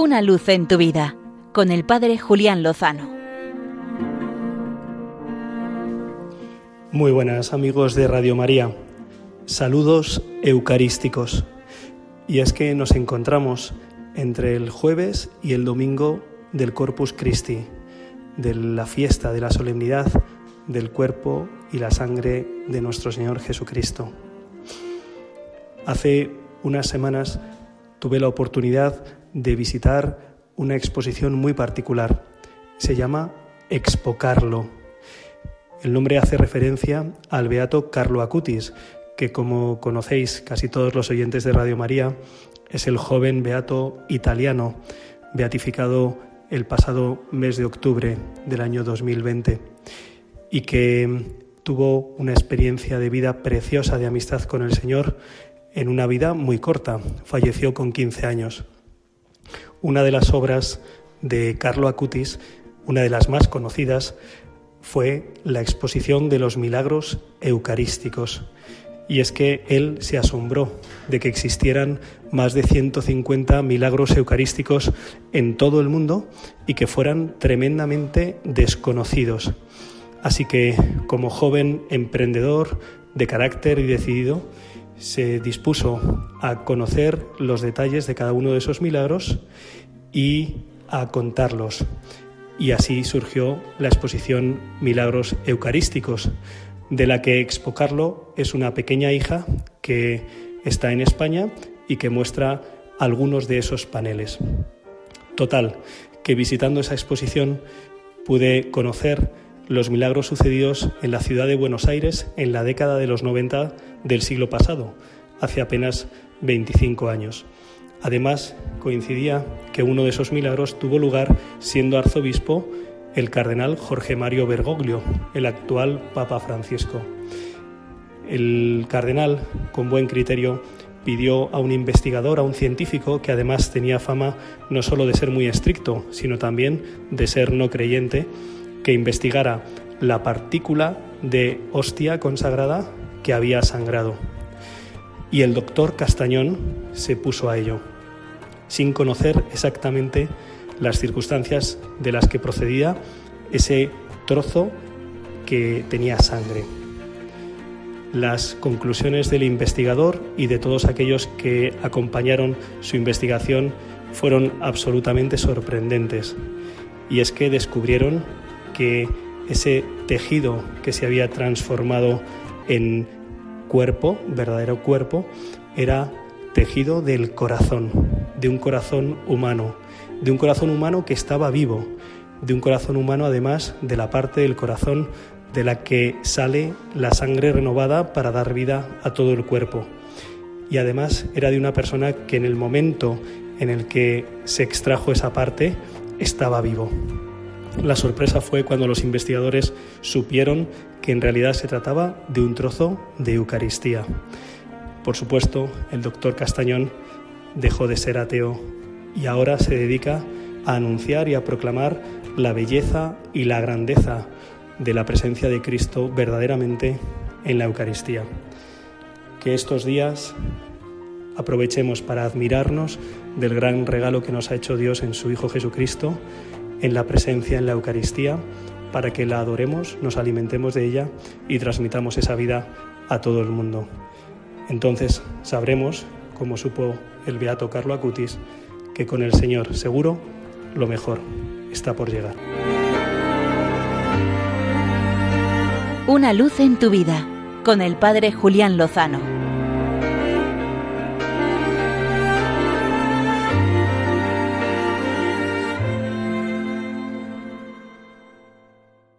Una luz en tu vida con el Padre Julián Lozano. Muy buenas amigos de Radio María. Saludos eucarísticos. Y es que nos encontramos entre el jueves y el domingo del Corpus Christi, de la fiesta, de la solemnidad del cuerpo y la sangre de nuestro Señor Jesucristo. Hace unas semanas tuve la oportunidad de visitar una exposición muy particular. Se llama Expocarlo. El nombre hace referencia al beato Carlo Acutis, que como conocéis casi todos los oyentes de Radio María, es el joven beato italiano, beatificado el pasado mes de octubre del año 2020 y que tuvo una experiencia de vida preciosa de amistad con el Señor en una vida muy corta. Falleció con 15 años. Una de las obras de Carlo Acutis, una de las más conocidas, fue la exposición de los milagros eucarísticos. Y es que él se asombró de que existieran más de 150 milagros eucarísticos en todo el mundo y que fueran tremendamente desconocidos. Así que como joven emprendedor de carácter y decidido, se dispuso a conocer los detalles de cada uno de esos milagros y a contarlos. Y así surgió la exposición Milagros Eucarísticos, de la que Expocarlo es una pequeña hija que está en España y que muestra algunos de esos paneles. Total, que visitando esa exposición pude conocer los milagros sucedidos en la ciudad de Buenos Aires en la década de los 90 del siglo pasado, hace apenas 25 años. Además, coincidía que uno de esos milagros tuvo lugar siendo arzobispo el cardenal Jorge Mario Bergoglio, el actual Papa Francisco. El cardenal, con buen criterio, pidió a un investigador, a un científico, que además tenía fama no solo de ser muy estricto, sino también de ser no creyente, que investigara la partícula de hostia consagrada que había sangrado. Y el doctor Castañón se puso a ello, sin conocer exactamente las circunstancias de las que procedía ese trozo que tenía sangre. Las conclusiones del investigador y de todos aquellos que acompañaron su investigación fueron absolutamente sorprendentes. Y es que descubrieron que ese tejido que se había transformado en cuerpo, verdadero cuerpo, era tejido del corazón, de un corazón humano, de un corazón humano que estaba vivo, de un corazón humano además de la parte del corazón de la que sale la sangre renovada para dar vida a todo el cuerpo. Y además era de una persona que en el momento en el que se extrajo esa parte estaba vivo. La sorpresa fue cuando los investigadores supieron que en realidad se trataba de un trozo de Eucaristía. Por supuesto, el doctor Castañón dejó de ser ateo y ahora se dedica a anunciar y a proclamar la belleza y la grandeza de la presencia de Cristo verdaderamente en la Eucaristía. Que estos días aprovechemos para admirarnos del gran regalo que nos ha hecho Dios en su Hijo Jesucristo en la presencia en la Eucaristía para que la adoremos, nos alimentemos de ella y transmitamos esa vida a todo el mundo. Entonces sabremos, como supo el beato Carlo Acutis, que con el Señor seguro lo mejor está por llegar. Una luz en tu vida con el Padre Julián Lozano.